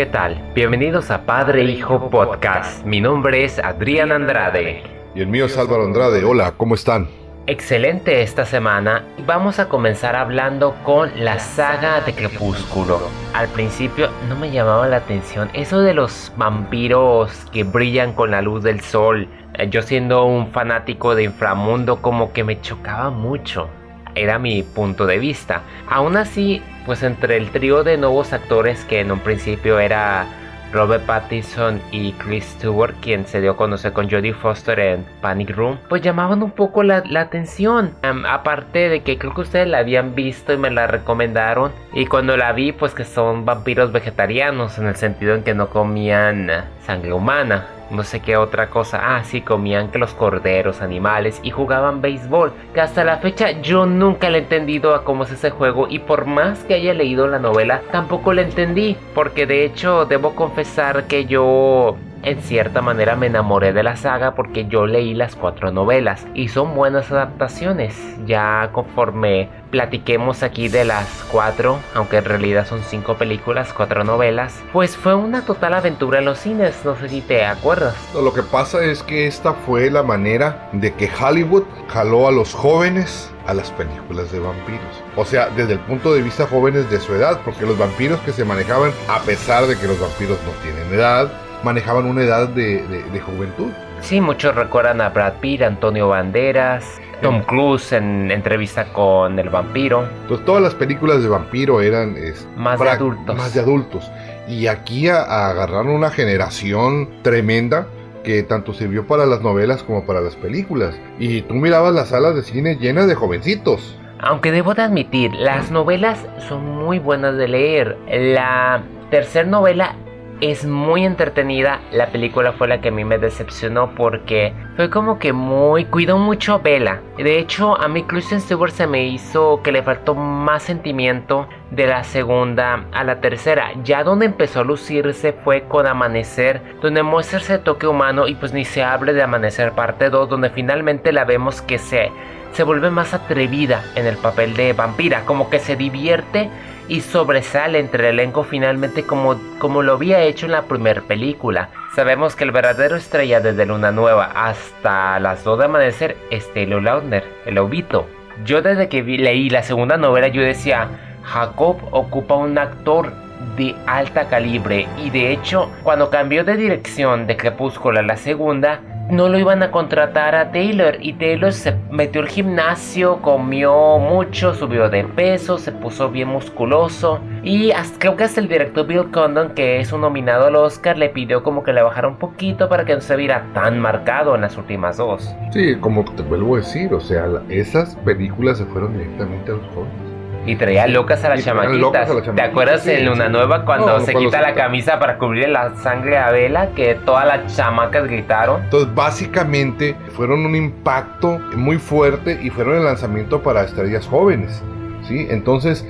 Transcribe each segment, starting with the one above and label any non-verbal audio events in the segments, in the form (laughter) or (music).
¿qué tal? Bienvenidos a Padre Hijo Podcast. Mi nombre es Adrián Andrade. Y el mío es Álvaro Andrade. Hola, ¿cómo están? Excelente esta semana y vamos a comenzar hablando con la saga de Crepúsculo. Al principio no me llamaba la atención eso de los vampiros que brillan con la luz del sol. Eh, yo siendo un fanático de inframundo como que me chocaba mucho era mi punto de vista. Aún así, pues entre el trío de nuevos actores que en un principio era Robert Pattinson y Chris Stewart, quien se dio a conocer con Jodie Foster en Panic Room, pues llamaban un poco la, atención. aparte de que creo que ustedes la habían visto y me la recomendaron. Y cuando la vi, pues que son vampiros vegetarianos, en el sentido en que no comían sangre humana no sé qué otra cosa. Ah, sí, comían que los corderos, animales y jugaban béisbol. Que hasta la fecha yo nunca le he entendido a cómo es ese juego y por más que haya leído la novela, tampoco le entendí. Porque de hecho debo confesar que yo en cierta manera me enamoré de la saga porque yo leí las cuatro novelas y son buenas adaptaciones. Ya conforme platiquemos aquí de las cuatro, aunque en realidad son cinco películas, cuatro novelas, pues fue una total aventura en los cines, no sé si te acuerdas. Lo que pasa es que esta fue la manera de que Hollywood jaló a los jóvenes a las películas de vampiros. O sea, desde el punto de vista jóvenes de su edad, porque los vampiros que se manejaban, a pesar de que los vampiros no tienen edad, manejaban una edad de, juventud. Sí, muchos recuerdan a Brad Pitt, Antonio Banderas, Tom Cruise en entrevista con el vampiro. Entonces todas las películas de vampiro eran más de adultos. Más de adultos. Y aquí agarraron una generación tremenda que tanto sirvió para las novelas como para las películas. Y tú mirabas las salas de cine llenas de jovencitos. Aunque debo de admitir, las novelas son muy buenas de leer. La tercera novela es muy entretenida. La película fue la que a mí me decepcionó porque fue como que muy. cuidó mucho a Bella. De hecho, a mí Kristen Stewart se me hizo que le faltó más sentimiento de la segunda a la tercera. Ya donde empezó a lucirse fue con Amanecer, donde muestra ese toque humano y pues ni se hable de Amanecer parte 2, donde finalmente la vemos que se, se vuelve más atrevida en el papel de vampira, como que se divierte y sobresale entre el elenco finalmente como, como lo había hecho en la primera película. Sabemos que el verdadero estrella desde Luna Nueva hasta las 2 de amanecer es Taylor Lautner, el obito. Yo desde que vi, leí la segunda novela yo decía, Jacob ocupa un actor de alta calibre y de hecho cuando cambió de dirección de Crepúsculo a la segunda no lo iban a contratar a Taylor y Taylor se metió al gimnasio, comió mucho, subió de peso, se puso bien musculoso y creo que hasta el director Bill Condon, que es un nominado al Oscar, le pidió como que le bajara un poquito para que no se viera tan marcado en las últimas dos. Sí, como te vuelvo a decir, o sea, esas películas se fueron directamente a los jóvenes. Y traía locas a las chamaquitas. ¿Te acuerdas en Luna Nueva cuando se quita la camisa para cubrir la sangre a Vela? Que todas las chamacas gritaron. Entonces, básicamente, fueron un impacto muy fuerte y fueron el lanzamiento para estrellas jóvenes. ¿sí? Entonces,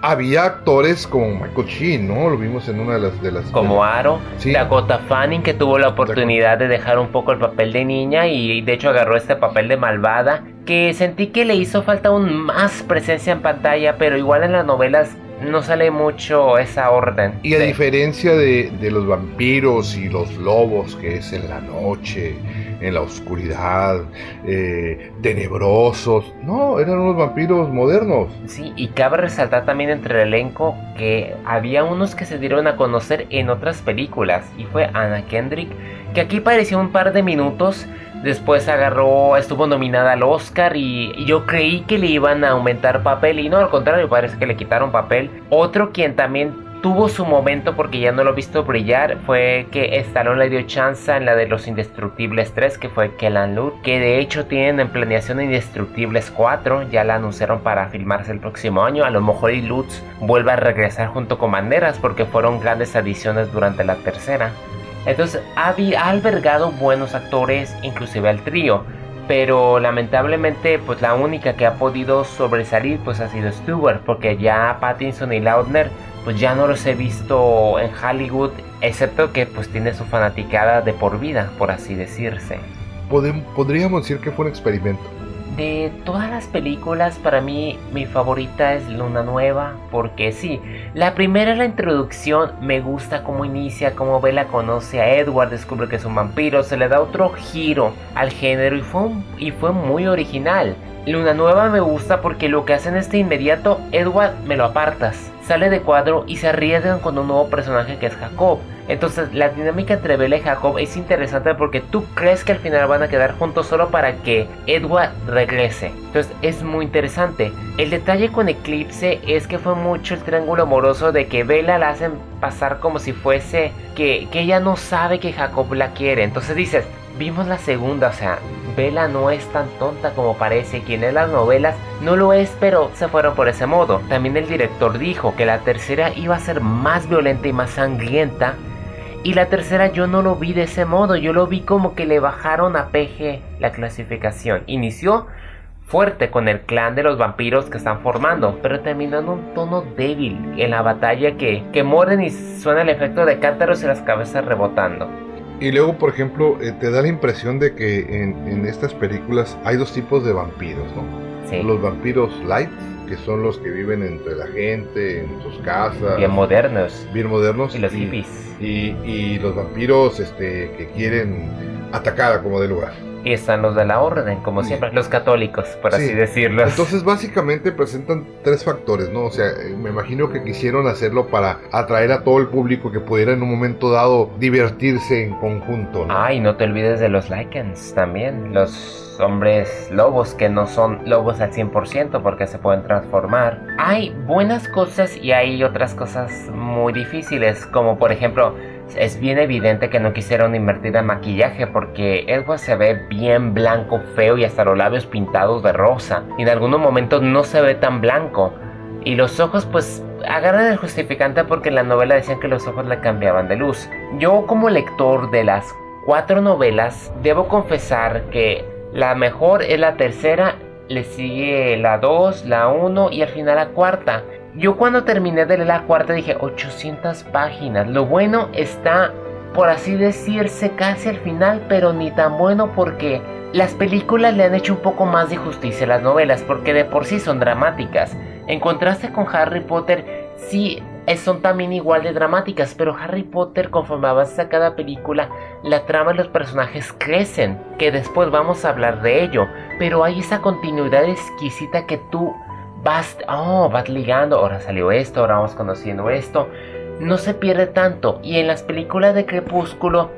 había actores como Michael Sheen, ¿no? Lo vimos en una de las... De las como Aro, Dakota Fanning, que tuvo la oportunidad de dejar un poco el papel de niña y de hecho agarró este papel de malvada, que sentí que le hizo falta aún más presencia en pantalla, pero igual en las novelas no sale mucho esa orden. Y a diferencia de, de los vampiros y los lobos, que es en la noche, en la oscuridad, eh, tenebrosos. No, eran unos vampiros modernos. Sí, y cabe resaltar también entre el elenco que había unos que se dieron a conocer en otras películas. Y fue Anna Kendrick, que aquí pareció un par de minutos. Después agarró, estuvo nominada al Oscar y, yo creí que le iban a aumentar papel y no, al contrario, parece que le quitaron papel. Otro quien también tuvo su momento porque ya no lo he visto brillar fue que Stallone le dio chance en la de los Indestructibles 3 que fue Kellan Lutz que de hecho tienen en planeación Indestructibles 4 ya la anunciaron para filmarse el próximo año a lo mejor y Lutz vuelve a regresar junto con Banderas porque fueron grandes adiciones durante la tercera entonces ha, albergado buenos actores inclusive al trío pero lamentablemente pues la única que ha podido sobresalir pues ha sido Stewart porque ya Pattinson y Lautner pues ya no los he visto en Hollywood, excepto que pues tiene su fanaticada de por vida, por así decirse. podríamos decir que fue un experimento. De todas las películas, para mí mi favorita es Luna Nueva, porque sí, la primera la introducción, me gusta cómo inicia, cómo Bella conoce a Edward, descubre que es un vampiro, se le da otro giro al género y fue, y fue muy original. Luna Nueva me gusta porque lo que hacen es de inmediato, Edward me lo apartas, sale de cuadro y se arriesgan con un nuevo personaje que es Jacob. Entonces la dinámica entre Bella y Jacob es interesante porque tú crees que al final van a quedar juntos solo para que Edward regrese. Entonces es muy interesante. El detalle con Eclipse es que fue mucho el triángulo amoroso de que Bella la hacen pasar como si fuese que, que ella no sabe que Jacob la quiere. Entonces dices, vimos la segunda, o sea, Bella no es tan tonta como parece, quien en las novelas no lo es, pero se fueron por ese modo. También el director dijo que la tercera iba a ser más violenta y más sangrienta y la tercera yo no lo vi de ese modo, yo lo vi como que le bajaron a PG la clasificación. Inició fuerte con el clan de los vampiros que están formando, pero terminó en un tono débil en la batalla que, que mueren y suena el efecto de cántaros y las cabezas rebotando. Y luego, por ejemplo, eh, te da la impresión de que en, en, estas películas hay dos tipos de vampiros, ¿no? Sí. Los vampiros light que son los que viven entre la gente, en sus casas. Bien modernos. Bien modernos. Y los hippies. Y, y, los vampiros este, que quieren atacar como de lugar. Y están los de la orden, como siempre, los católicos, por sí. así decirlo. Entonces, básicamente presentan tres factores, ¿no? O sea, eh, me imagino que quisieron hacerlo para atraer a todo el público que pudiera en un momento dado divertirse en conjunto. ¿no? Ah, y no te olvides de los Lycans también, los hombres lobos que no son lobos al 100% porque se pueden transformar. Hay buenas cosas y hay otras cosas muy difíciles, como por ejemplo, es bien evidente que no quisieron invertir en maquillaje porque Edward se ve bien blanco, feo y hasta los labios pintados de rosa. Y en algunos momentos no se ve tan blanco. Y los ojos pues agarran el justificante porque en la novela decían que los ojos le cambiaban de luz. Yo como lector de las cuatro novelas debo confesar que la mejor es la tercera, le sigue la 2, la 1 y al final la cuarta. Yo cuando terminé de leer la cuarta dije 800 páginas. Lo bueno está, por así decirse, casi al final, pero ni tan bueno porque las películas le han hecho un poco más de justicia a las novelas porque de por sí son dramáticas. En contraste con Harry Potter, sí son también igual de dramáticas, pero Harry Potter conforme avanza cada película, la trama y los personajes crecen, que después vamos a hablar de ello, pero hay esa continuidad exquisita que tú vas, oh, vas ligando, ahora salió esto, ahora vamos conociendo esto, no se pierde tanto, y en las películas de Crepúsculo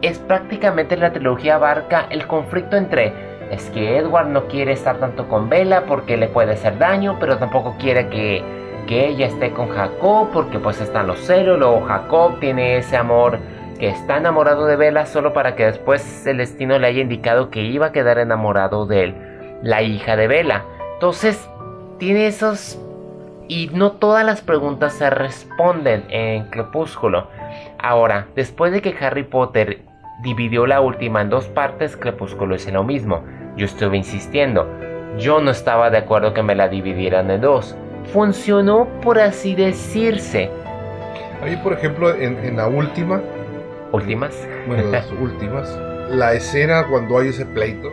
es prácticamente la trilogía abarca el conflicto entre es que Edward no quiere estar tanto con Bella porque le puede hacer daño, pero tampoco quiere que que ella esté con Jacob porque pues están los celos, luego Jacob tiene ese amor que está enamorado de Bella solo para que después el destino le haya indicado que iba a quedar enamorado de él, la hija de Bella. Entonces, tiene esos... Y no todas las preguntas se responden en Crepúsculo. Ahora, después de que Harry Potter dividió la última en dos partes, Crepúsculo es lo mismo. Yo estuve insistiendo. Yo no estaba de acuerdo que me la dividieran en dos funcionó por así decirse. Ahí, por ejemplo, en, en la última. ¿Últimas? Bueno, las (laughs) últimas. La escena cuando hay ese pleito,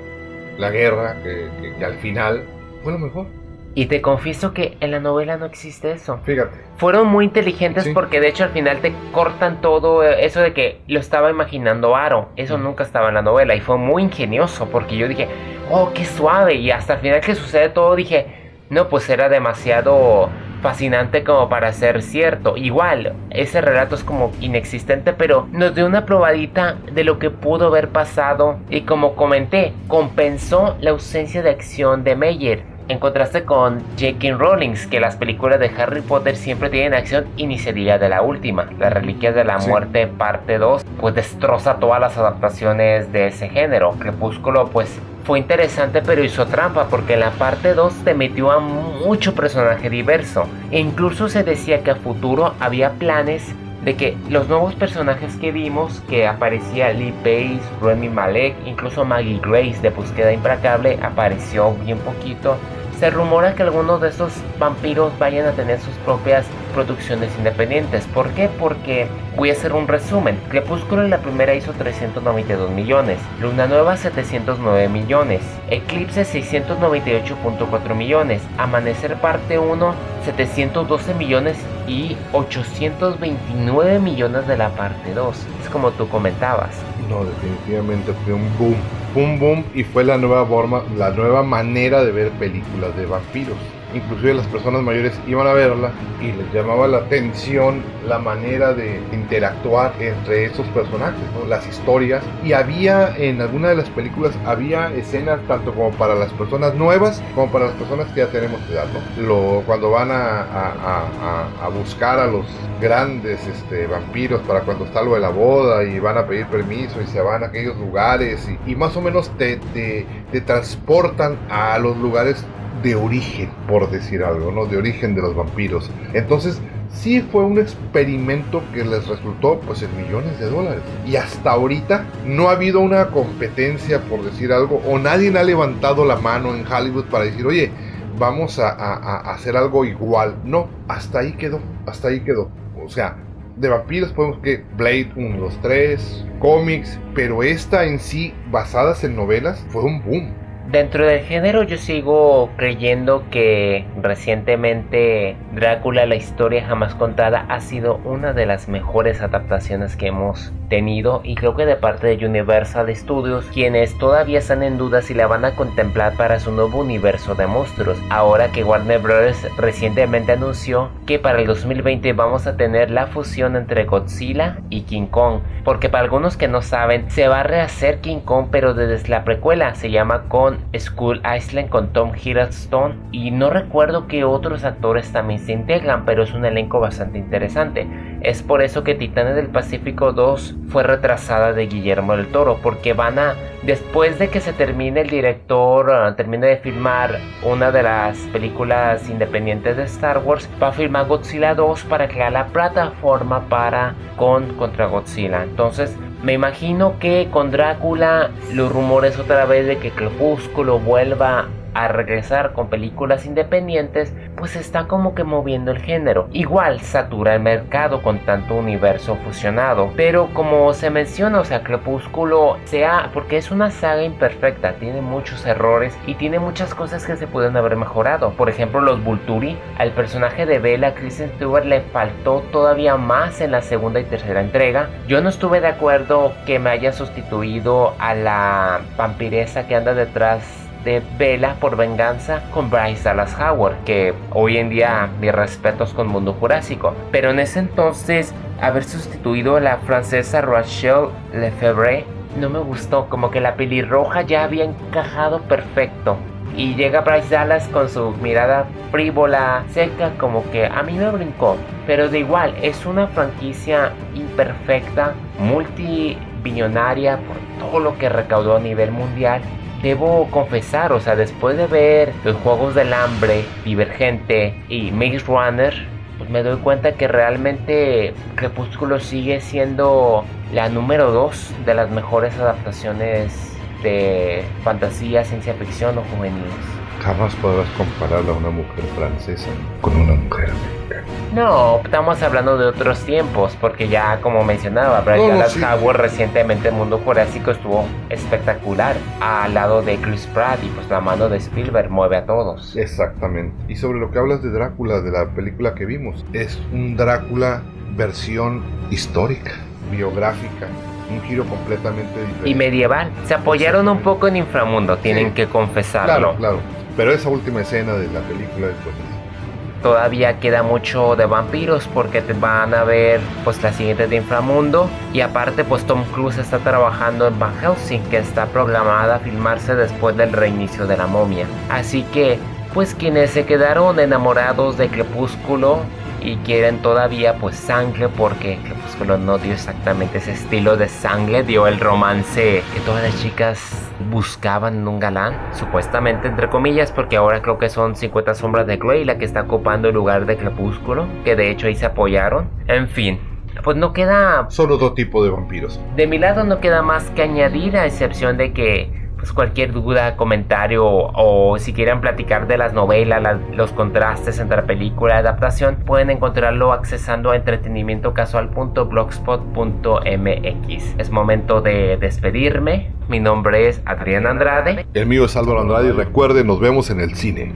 la guerra, que, que, que al final fue lo mejor. Y te confieso que en la novela no existe eso. Fíjate. Fueron muy inteligentes sí. porque de hecho al final te cortan todo eso de que lo estaba imaginando Aro. Eso mm. nunca estaba en la novela y fue muy ingenioso porque yo dije, oh, qué suave. Y hasta el final que sucede todo dije, no, pues era demasiado fascinante como para ser cierto. Igual, ese relato es como inexistente, pero nos dio una probadita de lo que pudo haber pasado y como comenté, compensó la ausencia de acción de Meyer. En contraste con J.K. Rowling, que las películas de Harry Potter siempre tienen acción y ni se diga de la última. Las Reliquias de la sí. Muerte, parte 2, pues destroza todas las adaptaciones de ese género. Crepúsculo, pues fue interesante pero hizo trampa porque en la parte 2 te metió a mucho personaje diverso e incluso se decía que a futuro había planes de que los nuevos personajes que vimos, que aparecía Lee Pace, Remy Malek, incluso Maggie Grace de Búsqueda Implacable, apareció bien poquito, se rumora que algunos de estos vampiros vayan a tener sus propias producciones independientes. ¿Por qué? Porque voy a hacer un resumen. Crepúsculo la primera hizo 392 millones, Luna Nueva 709 millones, Eclipse 698.4 millones, Amanecer parte 1 712 millones y 829 millones de la parte 2. Es como tú comentabas. No, definitivamente fue un boom. Un boom y fue la nueva forma, la nueva manera de ver películas de vampiros inclusive las personas mayores iban a verla y les llamaba la atención la manera de interactuar entre esos personajes, las historias. Y había en alguna de las películas, había escenas tanto como para las personas nuevas como para las personas que ya tenemos edad. Lo, cuando van a, buscar a los grandes este, vampiros para cuando está lo de la boda y van a pedir permiso y se van a aquellos lugares y, y más o menos te, te, te transportan a los lugares de origen, por decir algo, ¿no? De origen de los vampiros. Entonces, sí fue un experimento que les resultó pues en millones de dólares. Y hasta ahorita no ha habido una competencia, por decir algo, o nadie ha levantado la mano en Hollywood para decir, oye, vamos a, a hacer algo igual. No, hasta ahí quedó, hasta ahí quedó. O sea, de vampiros podemos que Blade 1, 2, 3, cómics, pero esta en sí, basadas en novelas, fue un boom. Dentro del género yo sigo creyendo que recientemente Drácula, la historia jamás contada, ha sido una de las mejores adaptaciones que hemos tenido y creo que de parte de Universal Studios, quienes todavía están en duda si la van a contemplar para su nuevo universo de monstruos. Ahora que Warner Bros. recientemente anunció que para el 2020 vamos a tener la fusión entre Godzilla y King Kong, porque para algunos que no saben, se va a rehacer King Kong pero desde la precuela, se llama Con School Island con Tom Hiddleston y no recuerdo que otros actores también se integran, pero es un elenco bastante interesante. Es por eso que Titanes del Pacífico 2 fue retrasada de Guillermo del Toro, porque van a, después de que se termine el director, uh, termine de filmar una de las películas independientes de Star Wars, va a filmar Godzilla 2 para crear la plataforma para con contra Godzilla. Entonces, me imagino que con Drácula los rumores otra vez de que Crepúsculo vuelva a regresar con películas independientes, pues está como que moviendo el género. Igual satura el mercado con tanto universo fusionado, pero como se menciona, o sea, Crepúsculo sea porque es una saga imperfecta, tiene muchos errores y tiene muchas cosas que se pueden haber mejorado. Por ejemplo, los Vulturi, al personaje de Bella, Kristen Stewart le faltó todavía más en la segunda y tercera entrega. Yo no estuve de acuerdo que me haya sustituido a la vampiresa que anda detrás de Vela por venganza con Bryce Dallas Howard, que hoy en día mis respetos con Mundo Jurásico. Pero en ese entonces, haber sustituido a la francesa Rachel Lefebvre no me gustó, como que la pelirroja ya había encajado perfecto. Y llega Bryce Dallas con su mirada frívola, seca, como que a mí me brincó. Pero de igual, es una franquicia imperfecta, multibillonaria por todo lo que recaudó a nivel mundial debo confesar, o sea, después de ver los Juegos del Hambre, Divergente y Maze Runner, pues me doy cuenta que realmente Crepúsculo sigue siendo la número 2 de las mejores adaptaciones de fantasía, ciencia ficción o juveniles. Jamás podrás compararla a una mujer francesa con una mujer no, estamos hablando de otros tiempos, porque ya como mencionaba, Brian Howard recientemente el Mundo Jurásico estuvo espectacular al lado de Chris Pratt y pues la mano de Spielberg mueve a todos. Exactamente. Y sobre lo que hablas de Drácula, de la película que vimos, es un Drácula versión histórica, biográfica, un giro completamente diferente. Y medieval. Se apoyaron un poco en Inframundo, tienen que confesarlo. Claro, claro. Pero esa última escena de la película es todavía queda mucho de vampiros porque te van a ver pues la siguiente de Inframundo. Y aparte pues Tom Cruise está trabajando en Van Helsing que está programada a filmarse después del reinicio de la momia. Así que pues quienes se quedaron enamorados de Crepúsculo y quieren todavía pues sangre porque Crepúsculo no dio exactamente ese estilo de sangre, dio el romance que todas las chicas buscaban en un galán, supuestamente entre comillas, porque ahora creo que son 50 sombras de Grey la que está ocupando el lugar de Crepúsculo, que de hecho ahí se apoyaron. En fin, pues no queda... Solo dos tipos de vampiros. De mi lado no queda más que añadir a excepción de que pues cualquier duda, comentario o, si quieren platicar de las novelas, los contrastes entre película y adaptación, pueden encontrarlo accesando a entretenimientocasual.blogspot.mx. Es momento de despedirme. Mi nombre es Adrián Andrade. El mío es Álvaro Andrade y recuerden, nos vemos en el cine.